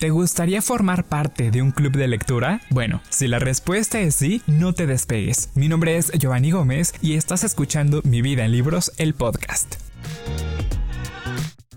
¿Te gustaría formar parte de un club de lectura? Bueno, si la respuesta es sí, no te despegues. Mi nombre es Giovanni Gómez y estás escuchando Mi vida en libros, el podcast.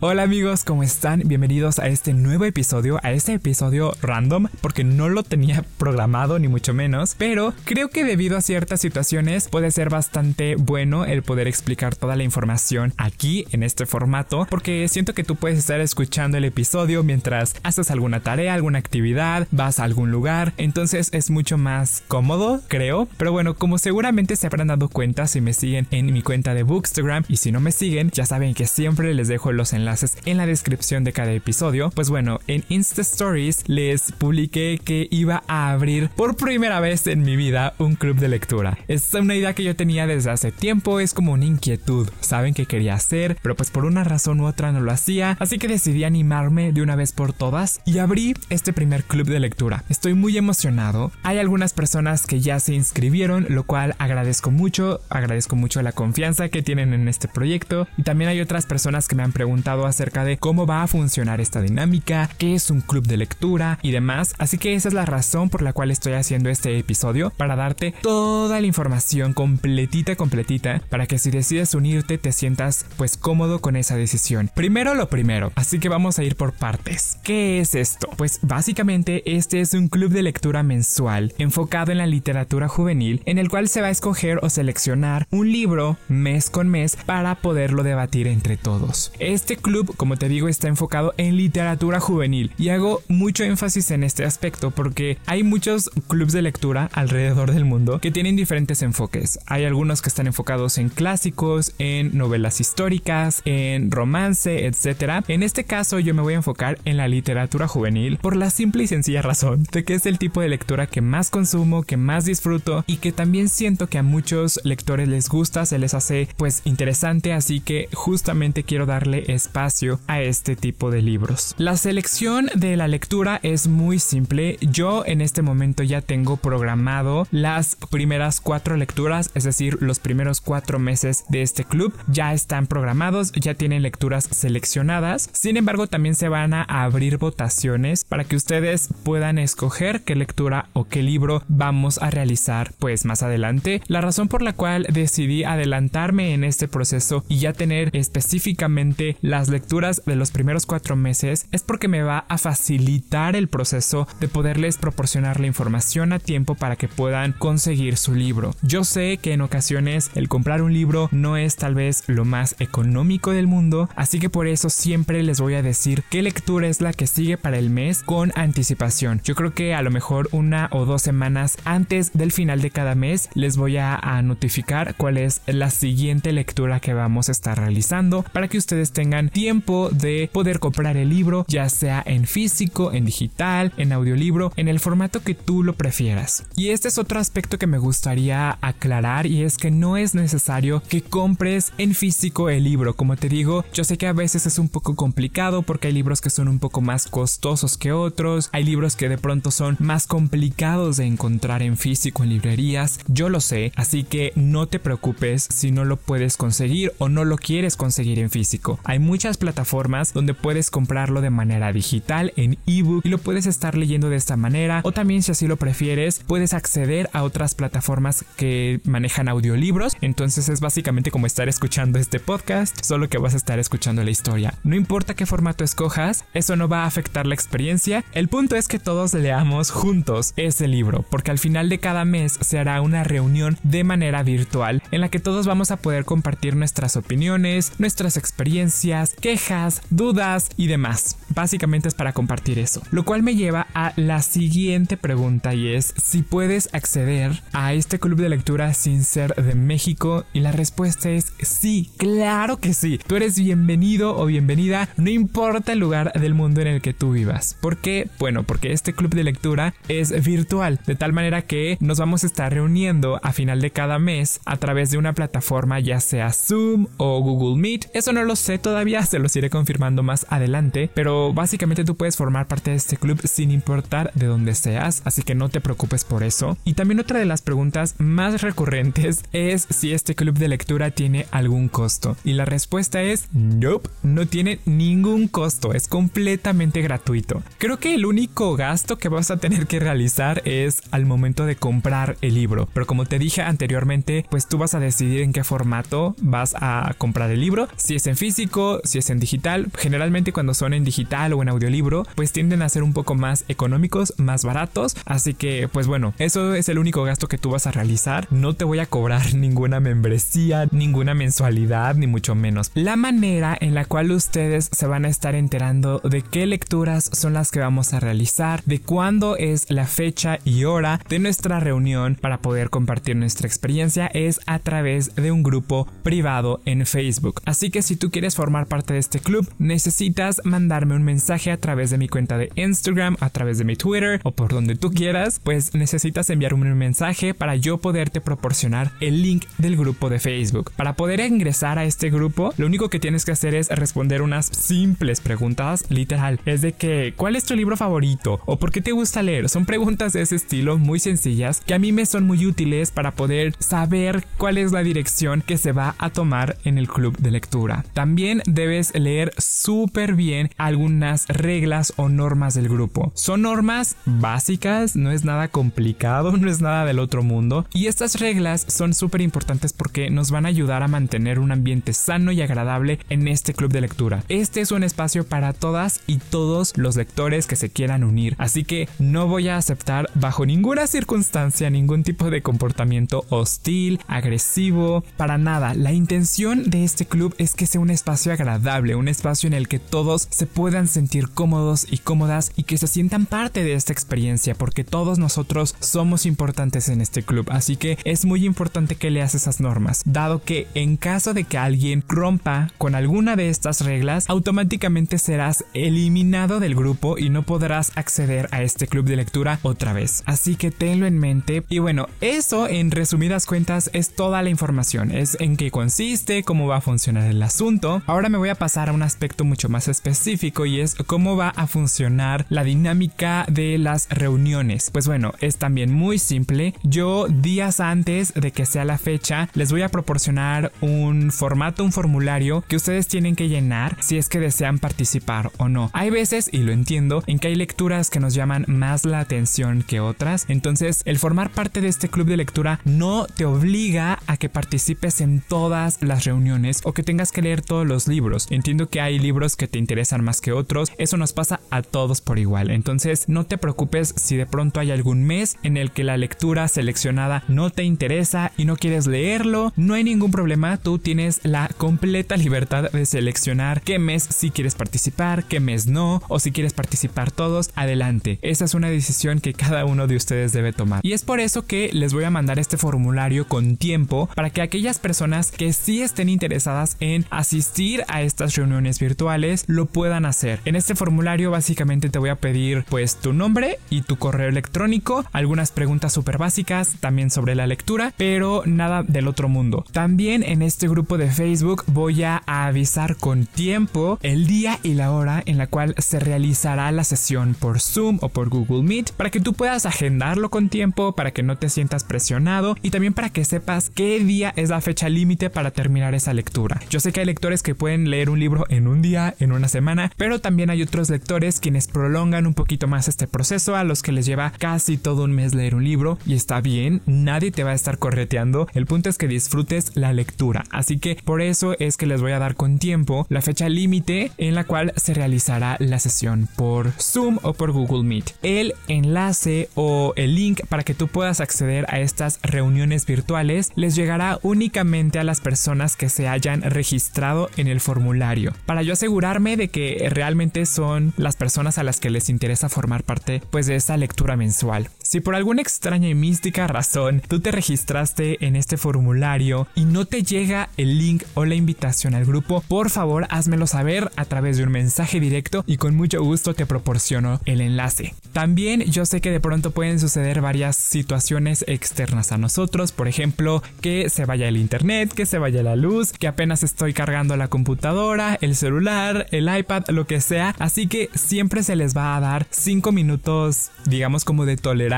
Hola amigos, ¿cómo están? Bienvenidos a este nuevo episodio, a este episodio random, porque no lo tenía programado ni mucho menos, pero creo que debido a ciertas situaciones puede ser bastante bueno el poder explicar toda la información aquí en este formato, porque siento que tú puedes estar escuchando el episodio mientras haces alguna tarea, alguna actividad, vas a algún lugar, entonces es mucho más cómodo, creo, pero bueno, como seguramente se habrán dado cuenta si me siguen en mi cuenta de Bookstagram y si no me siguen, ya saben que siempre les dejo los enlaces en la descripción de cada episodio. Pues bueno, en Insta Stories les publiqué que iba a abrir por primera vez en mi vida un club de lectura. Es una idea que yo tenía desde hace tiempo, es como una inquietud. Saben que quería hacer, pero pues por una razón u otra no lo hacía, así que decidí animarme de una vez por todas y abrí este primer club de lectura. Estoy muy emocionado. Hay algunas personas que ya se inscribieron, lo cual agradezco mucho, agradezco mucho la confianza que tienen en este proyecto y también hay otras personas que me han preguntado acerca de cómo va a funcionar esta dinámica, qué es un club de lectura y demás. Así que esa es la razón por la cual estoy haciendo este episodio, para darte toda la información completita, completita, para que si decides unirte te sientas pues cómodo con esa decisión. Primero lo primero, así que vamos a ir por partes. ¿Qué es esto? Pues básicamente este es un club de lectura mensual enfocado en la literatura juvenil en el cual se va a escoger o seleccionar un libro mes con mes para poderlo debatir entre todos. Este club, como te digo, está enfocado en literatura juvenil y hago mucho énfasis en este aspecto porque hay muchos clubs de lectura alrededor del mundo que tienen diferentes enfoques. Hay algunos que están enfocados en clásicos, en novelas históricas, en romance, etc. En este caso yo me voy a enfocar en la literatura juvenil por la simple y sencilla razón de que es el tipo de lectura que más consumo, que más disfruto y que también siento que a muchos lectores les gusta, se les hace pues interesante, así que justamente quiero darle espacio a este tipo de libros. La selección de la lectura es muy simple. Yo en este momento ya tengo programado las primeras cuatro lecturas, es decir, los primeros cuatro meses de este club ya están programados, ya tienen lecturas seleccionadas. Sin embargo, también se van a abrir votaciones para que ustedes puedan escoger qué lectura o qué libro vamos a realizar pues más adelante. La razón por la cual decidí adelantarme en este proceso y ya tener específicamente las lecturas de los primeros cuatro meses es porque me va a facilitar el proceso de poderles proporcionar la información a tiempo para que puedan conseguir su libro. Yo sé que en ocasiones el comprar un libro no es tal vez lo más económico del mundo, así que por eso siempre les voy a decir qué lectura es la que sigue para el mes con anticipación. Yo creo que a lo mejor una o dos semanas antes del final de cada mes les voy a, notificar cuál es la siguiente lectura que vamos a estar realizando para que ustedes tengan tiempo de poder comprar el libro, ya sea en físico, en digital, en audiolibro, en el formato que tú lo prefieras. Y este es otro aspecto que me gustaría aclarar y es que no es necesario que compres en físico el libro. Como te digo, yo sé que a veces es un poco complicado porque hay libros que son un poco más costosos que otros, hay libros que de pronto son más complicados de encontrar en físico en librerías, yo lo sé, así que no te preocupes si no lo puedes conseguir o no lo quieres conseguir en físico. Hay muchas plataformas donde puedes comprarlo de manera digital en ebook y lo puedes estar leyendo de esta manera. O también si así lo prefieres puedes acceder a otras plataformas que manejan audiolibros. Entonces es básicamente como estar escuchando este podcast solo que vas a estar escuchando la historia. No importa qué formato escojas eso no va a afectar la experiencia. El punto es que todos leamos juntos ese libro porque al final de cada mes se hará una reunión de manera virtual en la que todos vamos a poder compartir nuestras opiniones nuestras experiencias quejas, dudas y demás. Básicamente es para compartir eso. Lo cual me lleva a la siguiente pregunta y es si puedes acceder a este club de lectura sin ser de México y la respuesta es sí, claro que sí. Tú eres bienvenido o bienvenida, no importa el lugar del mundo en el que tú vivas. ¿Por qué? Bueno, porque este club de lectura es virtual, de tal manera que nos vamos a estar reuniendo a final de cada mes a través de una plataforma ya sea Zoom o Google Meet. Eso no lo sé todavía se los iré confirmando más adelante, pero básicamente tú puedes formar parte de este club sin importar de dónde seas, así que no te preocupes por eso. Y también otra de las preguntas más recurrentes es si este club de lectura tiene algún costo. Y la respuesta es nope, no tiene ningún costo, es completamente gratuito. Creo que el único gasto que vas a tener que realizar es al momento de comprar el libro, pero como te dije anteriormente, pues tú vas a decidir en qué formato vas a comprar el libro, si es en físico, si es en digital. Generalmente cuando son en digital o en audiolibro, pues tienden a ser un poco más económicos, más baratos, así que pues bueno, eso es el único gasto que tú vas a realizar. No te voy a cobrar ninguna membresía, ninguna mensualidad, ni mucho menos. La manera en la cual ustedes se van a estar enterando de qué lecturas son las que vamos a realizar, de cuándo es la fecha y hora de nuestra reunión para poder compartir nuestra experiencia es a través de un grupo privado en Facebook. Así que si tú quieres formar parte de este club, necesitas mandarme un mensaje a través de mi cuenta de Instagram, a través de mi Twitter o por donde tú quieras, pues necesitas enviarme un mensaje para yo poderte proporcionar el link del grupo de Facebook. Para poder ingresar a este grupo, lo único que tienes que hacer es responder unas simples preguntas, literal, es de que ¿cuál es tu libro favorito? o ¿por qué te gusta leer? Son preguntas de ese estilo muy sencillas que a mí me son muy útiles para poder saber cuál es la dirección que se va a tomar en el club de lectura. También debes leer súper bien algunas reglas o normas del grupo. Son normas básicas, no es nada complicado, no es nada del otro mundo. Y estas reglas son súper importantes porque nos van a ayudar a mantener un ambiente sano y agradable en este club de lectura. Este es un espacio para todas y todos los lectores que se quieran unir. Así que no voy a aceptar bajo ninguna circunstancia ningún tipo de comportamiento hostil, agresivo, para nada. La intención de este club es que sea un espacio agradable, un espacio en el que todos se puedan sentir cómodos y cómodas y que se sientan parte de esta experiencia, porque todos nosotros somos importantes en este club. Así que es muy importante que leas esas normas, dado que en caso de que alguien rompa con alguna de estas reglas, automáticamente serás eliminado del grupo y no podrás acceder a este club de lectura otra vez. Así que tenlo en mente. Y bueno, eso en resumidas cuentas es toda la información. Es en qué consiste, cómo va a funcionar el asunto. Ahora me voy a pasar a un aspecto mucho más específico y es cómo va a funcionar la dinámica de las reuniones. Pues bueno, es también muy simple. Yo días antes de que sea la fecha les voy a proporcionar un formato, un formulario que ustedes tienen que llenar si es que desean participar o no. Hay veces, y lo entiendo, en que hay lecturas que nos llaman más la atención que otras. Entonces, el formar parte de este club de lectura no te obliga a que participes en todas las reuniones o que tengas que leer todos los libros. Entiendo que hay libros que te interesan más que otros. Eso nos pasa a todos por igual. Entonces, no te preocupes si de pronto hay algún mes en el que la lectura seleccionada no te interesa y no quieres leerlo. No hay ningún problema. Tú tienes la completa libertad de seleccionar qué mes si quieres participar, qué mes no, o si quieres participar todos, adelante. Esa es una decisión que cada uno de ustedes debe tomar. Y es por eso que les voy a mandar este formulario con tiempo para que aquellas personas que sí estén interesadas en asistir a estas reuniones virtuales lo puedan hacer. En este formulario básicamente te voy a pedir pues tu nombre y tu correo electrónico, algunas preguntas súper básicas también sobre la lectura, pero nada del otro mundo. También en este grupo de Facebook voy a avisar con tiempo el día y la hora en la cual se realizará la sesión por Zoom o por Google Meet para que tú puedas agendarlo con tiempo, para que no te sientas presionado y también para que sepas qué día es la fecha límite para terminar esa lectura. Yo sé que hay lectores que pueden leer un libro en un día, en una semana, pero también hay otros lectores quienes prolongan un poquito más este proceso a los que les lleva casi todo un mes leer un libro y está bien, nadie te va a estar correteando, el punto es que disfrutes la lectura, así que por eso es que les voy a dar con tiempo la fecha límite en la cual se realizará la sesión por Zoom o por Google Meet. El enlace o el link para que tú puedas acceder a estas reuniones virtuales les llegará únicamente a las personas que se hayan registrado en el formulario. Para yo asegurarme de que realmente son las personas a las que les interesa formar parte pues de esta lectura mensual. Si por alguna extraña y mística razón tú te registraste en este formulario y no te llega el link o la invitación al grupo, por favor házmelo saber a través de un mensaje directo y con mucho gusto te proporciono el enlace. También yo sé que de pronto pueden suceder varias situaciones externas a nosotros, por ejemplo, que se vaya el internet, que se vaya la luz, que apenas estoy cargando la computadora, el celular, el iPad, lo que sea, así que siempre se les va a dar 5 minutos, digamos como de tolerancia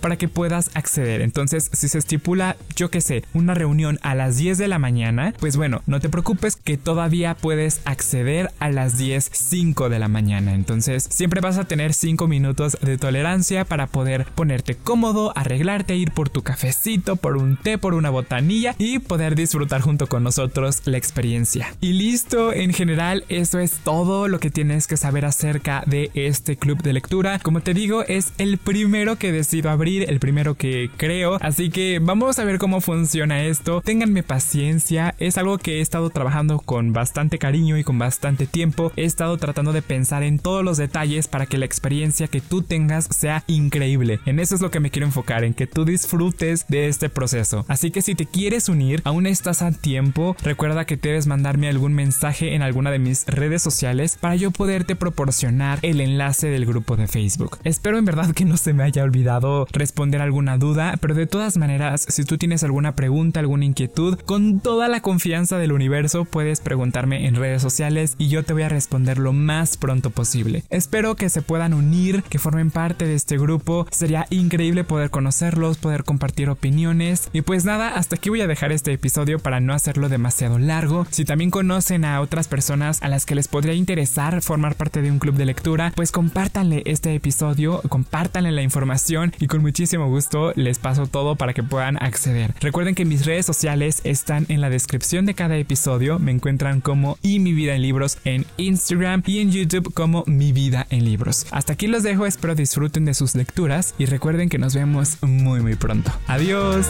para que puedas acceder. Entonces, si se estipula, yo que sé, una reunión a las 10 de la mañana, pues bueno, no te preocupes que todavía puedes acceder a las 10.05 de la mañana. Entonces, siempre vas a tener 5 minutos de tolerancia para poder ponerte cómodo, arreglarte, ir por tu cafecito, por un té, por una botanilla y poder disfrutar junto con nosotros la experiencia. Y listo, en general, eso es todo lo que tienes que saber acerca de este club de lectura. Como te digo, es el primero que decido abrir, el primero que creo, así que vamos a ver cómo funciona esto. Ténganme paciencia, es algo que he estado trabajando con bastante cariño y con bastante tiempo. He estado tratando de pensar en todos los detalles para que la experiencia que tú tengas sea increíble. En eso es lo que me quiero enfocar, en que tú disfrutes de este proceso. Así que si te quieres unir, aún estás a tiempo. Recuerda que debes mandarme algún mensaje en alguna de mis redes sociales para yo poderte proporcionar el enlace del grupo de Facebook. Espero en verdad que no se me haya olvidado responder alguna duda, pero de todas maneras, si tú tienes alguna pregunta, alguna inquietud, con toda la confianza del universo puedes preguntarme en redes sociales y yo te voy a responder lo más pronto posible. Espero que se puedan unir, que formen parte de este grupo. Sería increíble poder conocerlos, poder compartir opiniones. Y pues nada, hasta aquí voy a dejar este episodio para no hacerlo demasiado largo. Si también conocen a otras personas a las que les podría interesar formar parte de un club de lectura, pues compártanle este episodio, compártanle la información y con muchísimo gusto les paso todo para que puedan acceder. Recuerden que mis redes sociales están en la descripción de cada episodio. Me encuentran como y mi vida en libros en Instagram y en YouTube como mi vida en libros. Hasta aquí los dejo, espero disfruten de sus lecturas y recuerden que nos vemos muy muy pronto. Adiós.